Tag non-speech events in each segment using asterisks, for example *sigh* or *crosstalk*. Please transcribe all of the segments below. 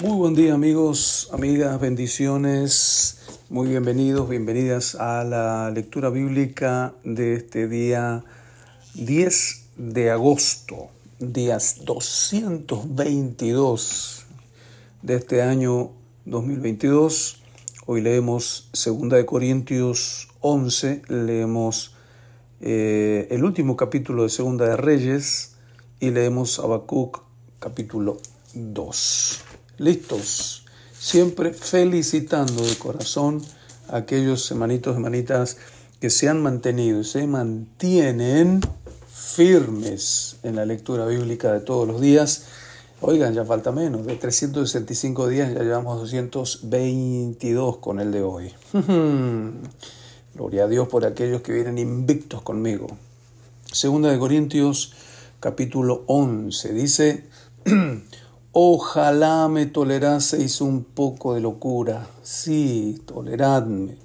Muy buen día amigos, amigas, bendiciones. Muy bienvenidos, bienvenidas a la lectura bíblica de este día 10 de agosto, días 222 de este año 2022. Hoy leemos 2 de Corintios 11, leemos eh, el último capítulo de Segunda de Reyes y leemos Habacuc capítulo 2. Listos, siempre felicitando de corazón a aquellos hermanitos hermanitas que se han mantenido y se mantienen firmes en la lectura bíblica de todos los días. Oigan, ya falta menos, de 365 días ya llevamos 222 con el de hoy. *laughs* Gloria a Dios por aquellos que vienen invictos conmigo. Segunda de Corintios capítulo 11 dice, *clears throat* ojalá me toleraseis un poco de locura, sí, toleradme,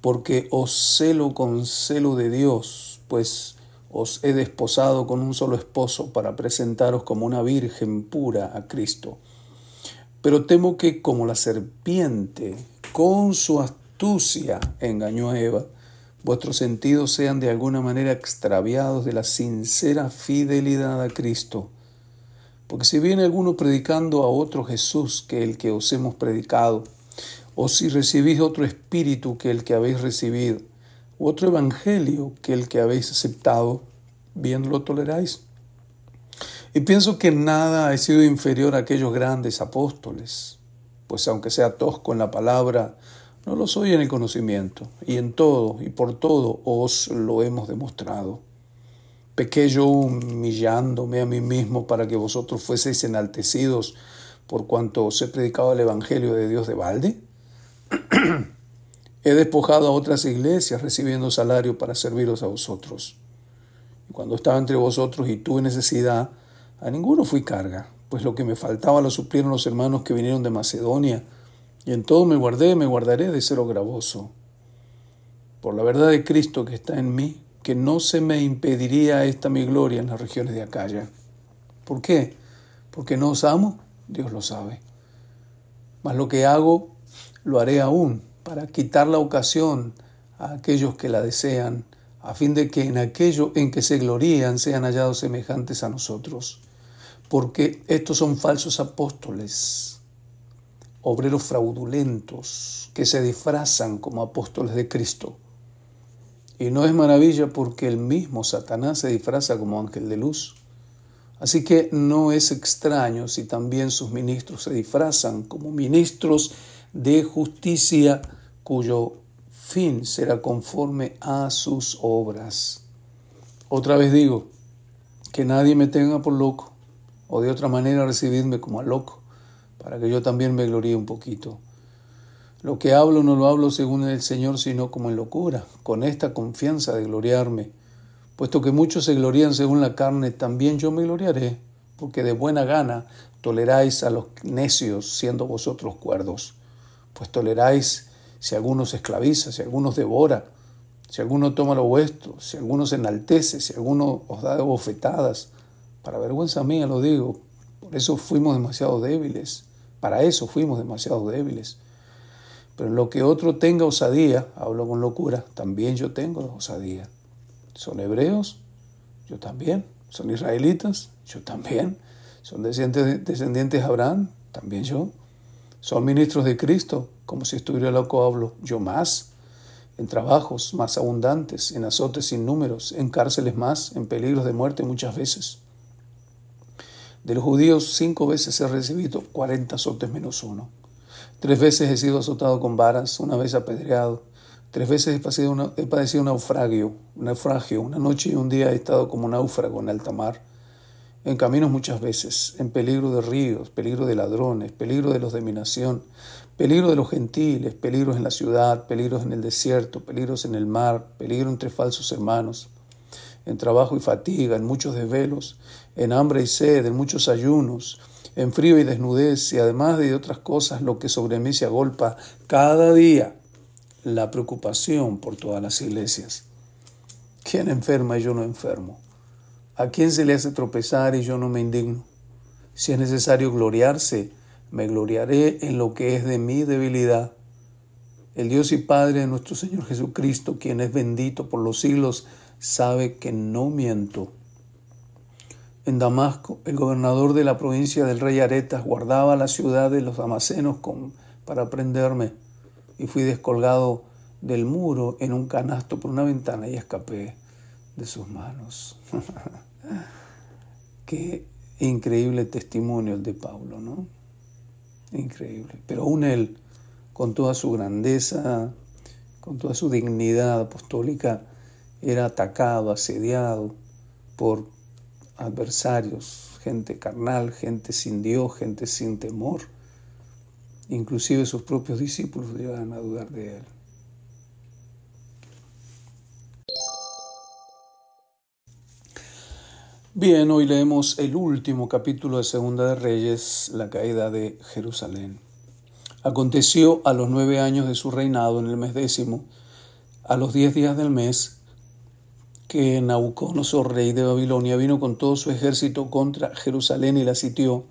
porque os celo con celo de Dios, pues os he desposado con un solo esposo para presentaros como una virgen pura a Cristo. Pero temo que como la serpiente, con su astucia engañó a Eva, vuestros sentidos sean de alguna manera extraviados de la sincera fidelidad a Cristo. Porque si viene alguno predicando a otro Jesús que el que os hemos predicado, o si recibís otro espíritu que el que habéis recibido, otro evangelio que el que habéis aceptado, bien lo toleráis. Y pienso que nada ha sido inferior a aquellos grandes apóstoles, pues aunque sea tosco en la palabra, no lo soy en el conocimiento, y en todo y por todo os lo hemos demostrado. ¿Pequé yo humillándome a mí mismo para que vosotros fueseis enaltecidos por cuanto os he predicado el Evangelio de Dios de balde? *clears throat* he despojado a otras iglesias recibiendo salario para serviros a vosotros. Y cuando estaba entre vosotros y tuve necesidad, a ninguno fui carga, pues lo que me faltaba lo suplieron los hermanos que vinieron de Macedonia, y en todo me guardé, me guardaré de cero gravoso. Por la verdad de Cristo que está en mí, que no se me impediría esta mi gloria en las regiones de Acaya. ¿Por qué? Porque no os amo, Dios lo sabe. Mas lo que hago, lo haré aún, para quitar la ocasión a aquellos que la desean, a fin de que en aquello en que se glorían sean hallados semejantes a nosotros. Porque estos son falsos apóstoles obreros fraudulentos que se disfrazan como apóstoles de Cristo. Y no es maravilla porque el mismo Satanás se disfraza como ángel de luz. Así que no es extraño si también sus ministros se disfrazan como ministros de justicia cuyo fin será conforme a sus obras. Otra vez digo, que nadie me tenga por loco, o de otra manera recibidme como a loco para que yo también me gloríe un poquito. Lo que hablo no lo hablo según el Señor, sino como en locura, con esta confianza de gloriarme. Puesto que muchos se glorían según la carne, también yo me gloriaré, porque de buena gana toleráis a los necios, siendo vosotros cuerdos. Pues toleráis si alguno se esclaviza, si alguno devora, si alguno toma lo vuestro, si alguno se enaltece, si alguno os da bofetadas. Para vergüenza mía lo digo, por eso fuimos demasiado débiles. Para eso fuimos demasiado débiles. Pero en lo que otro tenga osadía, hablo con locura, también yo tengo osadía. ¿Son hebreos? Yo también. ¿Son israelitas? Yo también. ¿Son descendientes, descendientes de Abraham? También yo. ¿Son ministros de Cristo? Como si estuviera loco hablo. Yo más. En trabajos más abundantes, en azotes sin números, en cárceles más, en peligros de muerte muchas veces. De los judíos cinco veces he recibido cuarenta azotes menos uno. Tres veces he sido azotado con varas, una vez apedreado. Tres veces he padecido, un naufragio, un naufragio. Una noche y un día he estado como náufrago en alta mar. En caminos muchas veces, en peligro de ríos, peligro de ladrones, peligro de los de mi nación, peligro de los gentiles, peligros en la ciudad, peligros en el desierto, peligros en el mar, peligro entre falsos hermanos en trabajo y fatiga, en muchos desvelos, en hambre y sed, en muchos ayunos, en frío y desnudez, y además de otras cosas, lo que sobre mí se agolpa cada día, la preocupación por todas las iglesias. ¿Quién enferma y yo no enfermo? ¿A quién se le hace tropezar y yo no me indigno? Si es necesario gloriarse, Me gloriaré en lo que es de mi debilidad. El Dios y Padre de nuestro Señor Jesucristo, quien es bendito por los siglos, sabe que no miento. En Damasco, el gobernador de la provincia del rey Aretas guardaba la ciudad de los Amacenos para prenderme y fui descolgado del muro en un canasto por una ventana y escapé de sus manos. *laughs* Qué increíble testimonio el de Pablo, ¿no? Increíble. Pero aún él, con toda su grandeza, con toda su dignidad apostólica, era atacado, asediado por adversarios, gente carnal, gente sin Dios, gente sin temor. Inclusive sus propios discípulos llegaban a dudar de él. Bien, hoy leemos el último capítulo de Segunda de Reyes, la caída de Jerusalén. Aconteció a los nueve años de su reinado, en el mes décimo, a los diez días del mes, que Nabucodonosor, rey de Babilonia, vino con todo su ejército contra Jerusalén y la sitió,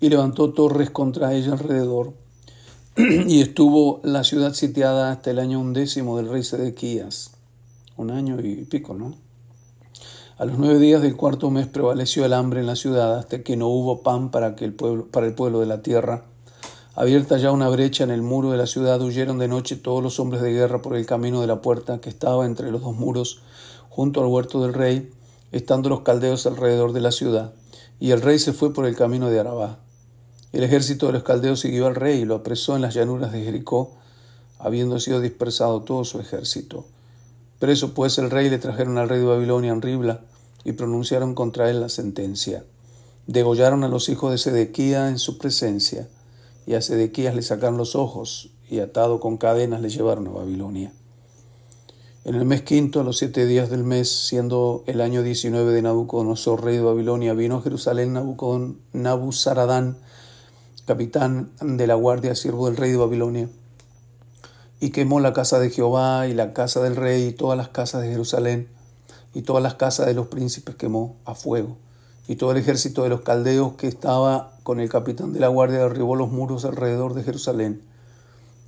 y levantó torres contra ella alrededor. *clears throat* y estuvo la ciudad sitiada hasta el año undécimo del rey Sedequías, un año y pico, ¿no? A los nueve días del cuarto mes prevaleció el hambre en la ciudad hasta que no hubo pan para, que el pueblo, para el pueblo de la tierra. Abierta ya una brecha en el muro de la ciudad, huyeron de noche todos los hombres de guerra por el camino de la puerta que estaba entre los dos muros, junto al huerto del rey, estando los caldeos alrededor de la ciudad. Y el rey se fue por el camino de Arabá. El ejército de los caldeos siguió al rey y lo apresó en las llanuras de Jericó, habiendo sido dispersado todo su ejército. Preso pues el rey le trajeron al rey de Babilonia en Ribla y pronunciaron contra él la sentencia. Degollaron a los hijos de Sedequía en su presencia, y a Sedequías le sacaron los ojos, y atado con cadenas le llevaron a Babilonia. En el mes quinto, a los siete días del mes, siendo el año diecinueve de Nabucodonosor, rey de Babilonia, vino a Jerusalén Nabuzaradán, capitán de la guardia, siervo del rey de Babilonia y quemó la casa de Jehová y la casa del rey y todas las casas de Jerusalén y todas las casas de los príncipes quemó a fuego. Y todo el ejército de los caldeos que estaba con el capitán de la guardia derribó los muros alrededor de Jerusalén.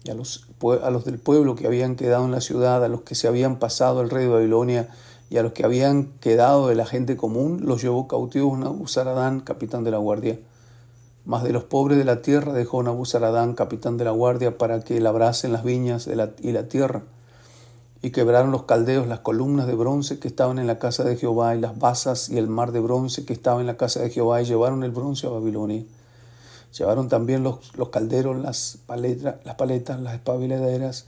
Y a los, a los del pueblo que habían quedado en la ciudad, a los que se habían pasado al rey de Babilonia y a los que habían quedado de la gente común, los llevó cautivos Nabuzaradán, capitán de la guardia mas de los pobres de la tierra dejó Nabuzaradán, capitán de la guardia, para que labrasen las viñas y la tierra. Y quebraron los caldeos las columnas de bronce que estaban en la casa de Jehová, y las basas y el mar de bronce que estaba en la casa de Jehová, y llevaron el bronce a Babilonia. Llevaron también los, los calderos, las, paletas, las paletas, las espabiladeras,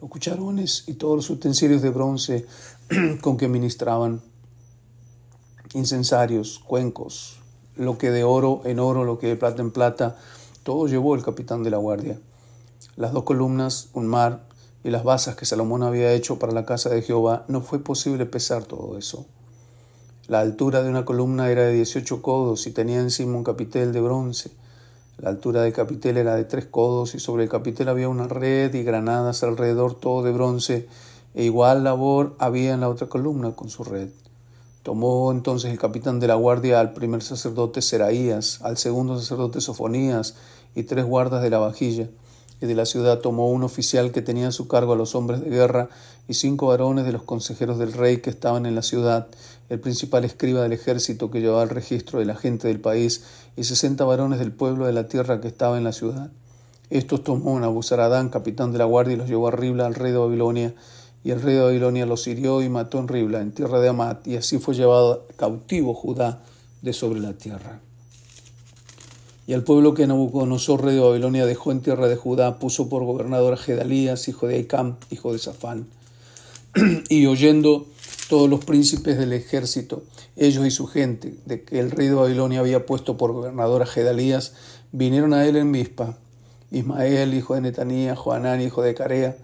los cucharones y todos los utensilios de bronce *clears throat* con que ministraban, incensarios, cuencos, lo que de oro en oro, lo que de plata en plata, todo llevó el capitán de la guardia. Las dos columnas, un mar y las basas que Salomón había hecho para la casa de Jehová, no fue posible pesar todo eso. La altura de una columna era de 18 codos y tenía encima un capitel de bronce. La altura del capitel era de tres codos y sobre el capitel había una red y granadas alrededor, todo de bronce, e igual labor había en la otra columna con su red. Tomó entonces el capitán de la guardia al primer sacerdote Seraías, al segundo sacerdote Sofonías y tres guardas de la vajilla. Y de la ciudad tomó un oficial que tenía a su cargo a los hombres de guerra y cinco varones de los consejeros del rey que estaban en la ciudad, el principal escriba del ejército que llevaba el registro de la gente del país y sesenta varones del pueblo de la tierra que estaba en la ciudad. Estos tomó Nabuzaradán, capitán de la guardia, y los llevó a Ribla al rey de Babilonia y el rey de Babilonia los hirió y mató en Ribla, en tierra de Amat, y así fue llevado cautivo Judá de sobre la tierra. Y al pueblo que Nabucodonosor, rey de Babilonia, dejó en tierra de Judá, puso por gobernador a Gedalías, hijo de Icam, hijo de Safán. *clears throat* y oyendo todos los príncipes del ejército, ellos y su gente, de que el rey de Babilonia había puesto por gobernador a Gedalías, vinieron a él en Mispa. Ismael, hijo de Netanía, Joanán, hijo de Carea,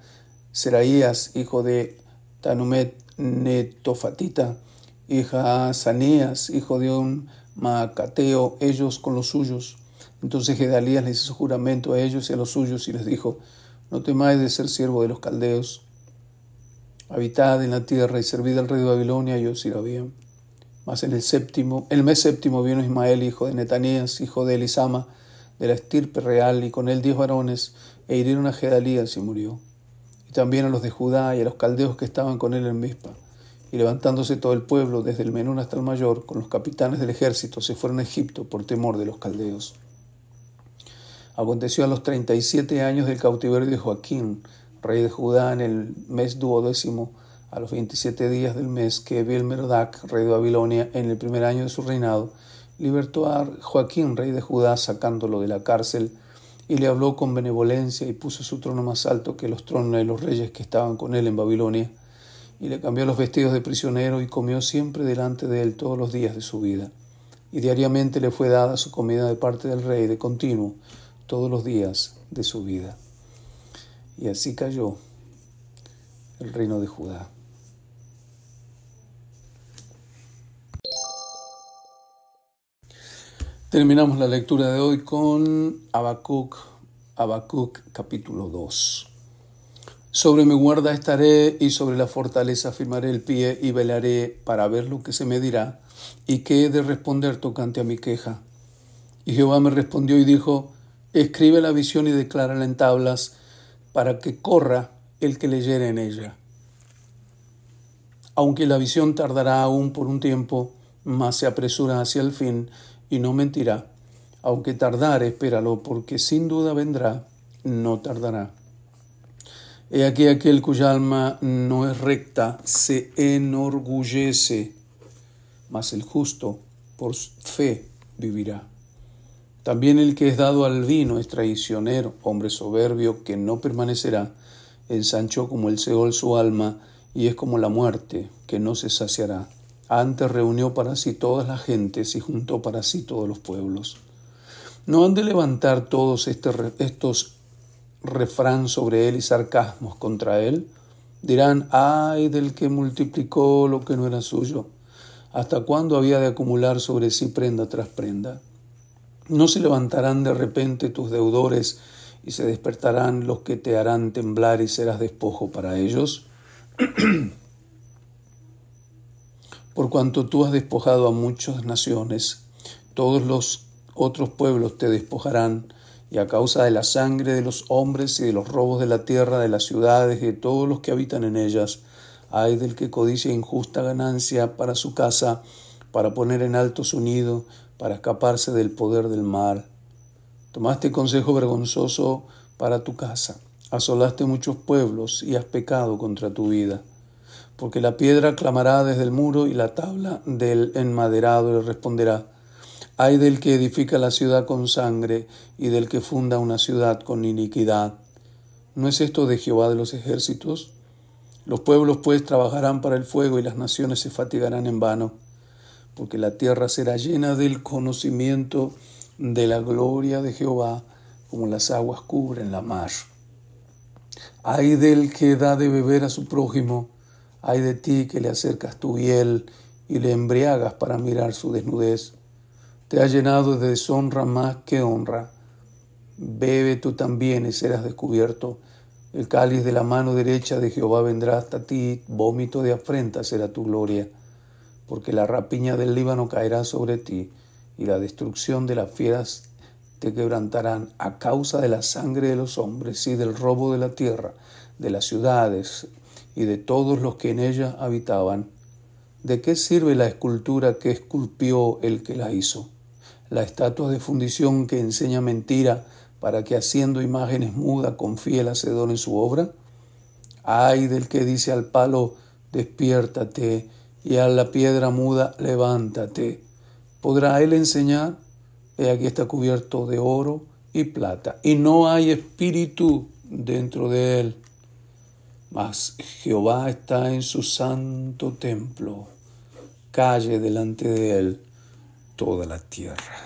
Seraías, hijo de Tanumet Netofatita, hija Sanías, hijo de un Macateo, ellos con los suyos. Entonces Gedalías les hizo juramento a ellos y a los suyos y les dijo, no temáis de ser siervo de los caldeos, habitad en la tierra y servid al rey de Babilonia y os irá bien. Mas en el séptimo, el mes séptimo vino Ismael, hijo de Netanías, hijo de Elisama, de la estirpe real, y con él diez varones, e hirieron a Gedalías y murió. Y también a los de Judá y a los caldeos que estaban con él en Mispa. Y levantándose todo el pueblo, desde el menor hasta el mayor, con los capitanes del ejército, se fueron a Egipto por temor de los caldeos. Aconteció a los treinta y siete años del cautiverio de Joaquín, rey de Judá, en el mes duodécimo, a los veintisiete días del mes, que Merodac, rey de Babilonia, en el primer año de su reinado, libertó a Joaquín, rey de Judá, sacándolo de la cárcel, y le habló con benevolencia y puso su trono más alto que los tronos de los reyes que estaban con él en Babilonia, y le cambió los vestidos de prisionero y comió siempre delante de él todos los días de su vida. Y diariamente le fue dada su comida de parte del rey de continuo todos los días de su vida. Y así cayó el reino de Judá. Terminamos la lectura de hoy con Habacuc, Habacuc capítulo 2. Sobre mi guarda estaré y sobre la fortaleza firmaré el pie y velaré para ver lo que se me dirá y qué he de responder tocante a mi queja. Y Jehová me respondió y dijo, escribe la visión y declárala en tablas para que corra el que leyere en ella. Aunque la visión tardará aún por un tiempo, mas se apresura hacia el fin y no mentirá. Aunque tardare, espéralo, porque sin duda vendrá, no tardará. He aquí aquel cuya alma no es recta, se enorgullece, mas el justo por fe vivirá. También el que es dado al vino es traicionero, hombre soberbio que no permanecerá, ensanchó como el Seol su alma, y es como la muerte, que no se saciará. Antes reunió para sí todas las gentes y juntó para sí todos los pueblos. ¿No han de levantar todos este estos refrán sobre él y sarcasmos contra él? Dirán, ay del que multiplicó lo que no era suyo. ¿Hasta cuándo había de acumular sobre sí prenda tras prenda? ¿No se levantarán de repente tus deudores y se despertarán los que te harán temblar y serás despojo para ellos? *clears throat* por cuanto tú has despojado a muchas naciones, todos los otros pueblos te despojarán, y a causa de la sangre de los hombres y de los robos de la tierra, de las ciudades y de todos los que habitan en ellas, hay del que codicia injusta ganancia para su casa, para poner en alto su nido, para escaparse del poder del mar. Tomaste consejo vergonzoso para tu casa, asolaste muchos pueblos y has pecado contra tu vida porque la piedra clamará desde el muro y la tabla del enmaderado le responderá. Ay del que edifica la ciudad con sangre y del que funda una ciudad con iniquidad. ¿No es esto de Jehová de los ejércitos? Los pueblos pues trabajarán para el fuego y las naciones se fatigarán en vano, porque la tierra será llena del conocimiento de la gloria de Jehová, como las aguas cubren la mar. Ay del que da de beber a su prójimo, Ay de ti que le acercas tu hiel y le embriagas para mirar su desnudez. Te ha llenado de deshonra más que honra. Bebe tú también y serás descubierto. El cáliz de la mano derecha de Jehová vendrá hasta ti, vómito de afrenta será tu gloria, porque la rapiña del Líbano caerá sobre ti, y la destrucción de las fieras te quebrantarán a causa de la sangre de los hombres y del robo de la tierra, de las ciudades, y de todos los que en ella habitaban. ¿De qué sirve la escultura que esculpió el que la hizo? La estatua de fundición que enseña mentira para que haciendo imágenes mudas confíe el hacedor en su obra? Ay del que dice al palo, despiértate, y a la piedra muda, levántate. ¿Podrá él enseñar? He aquí está cubierto de oro y plata, y no hay espíritu dentro de él mas Jehová está en su santo templo, calle delante de él toda la tierra.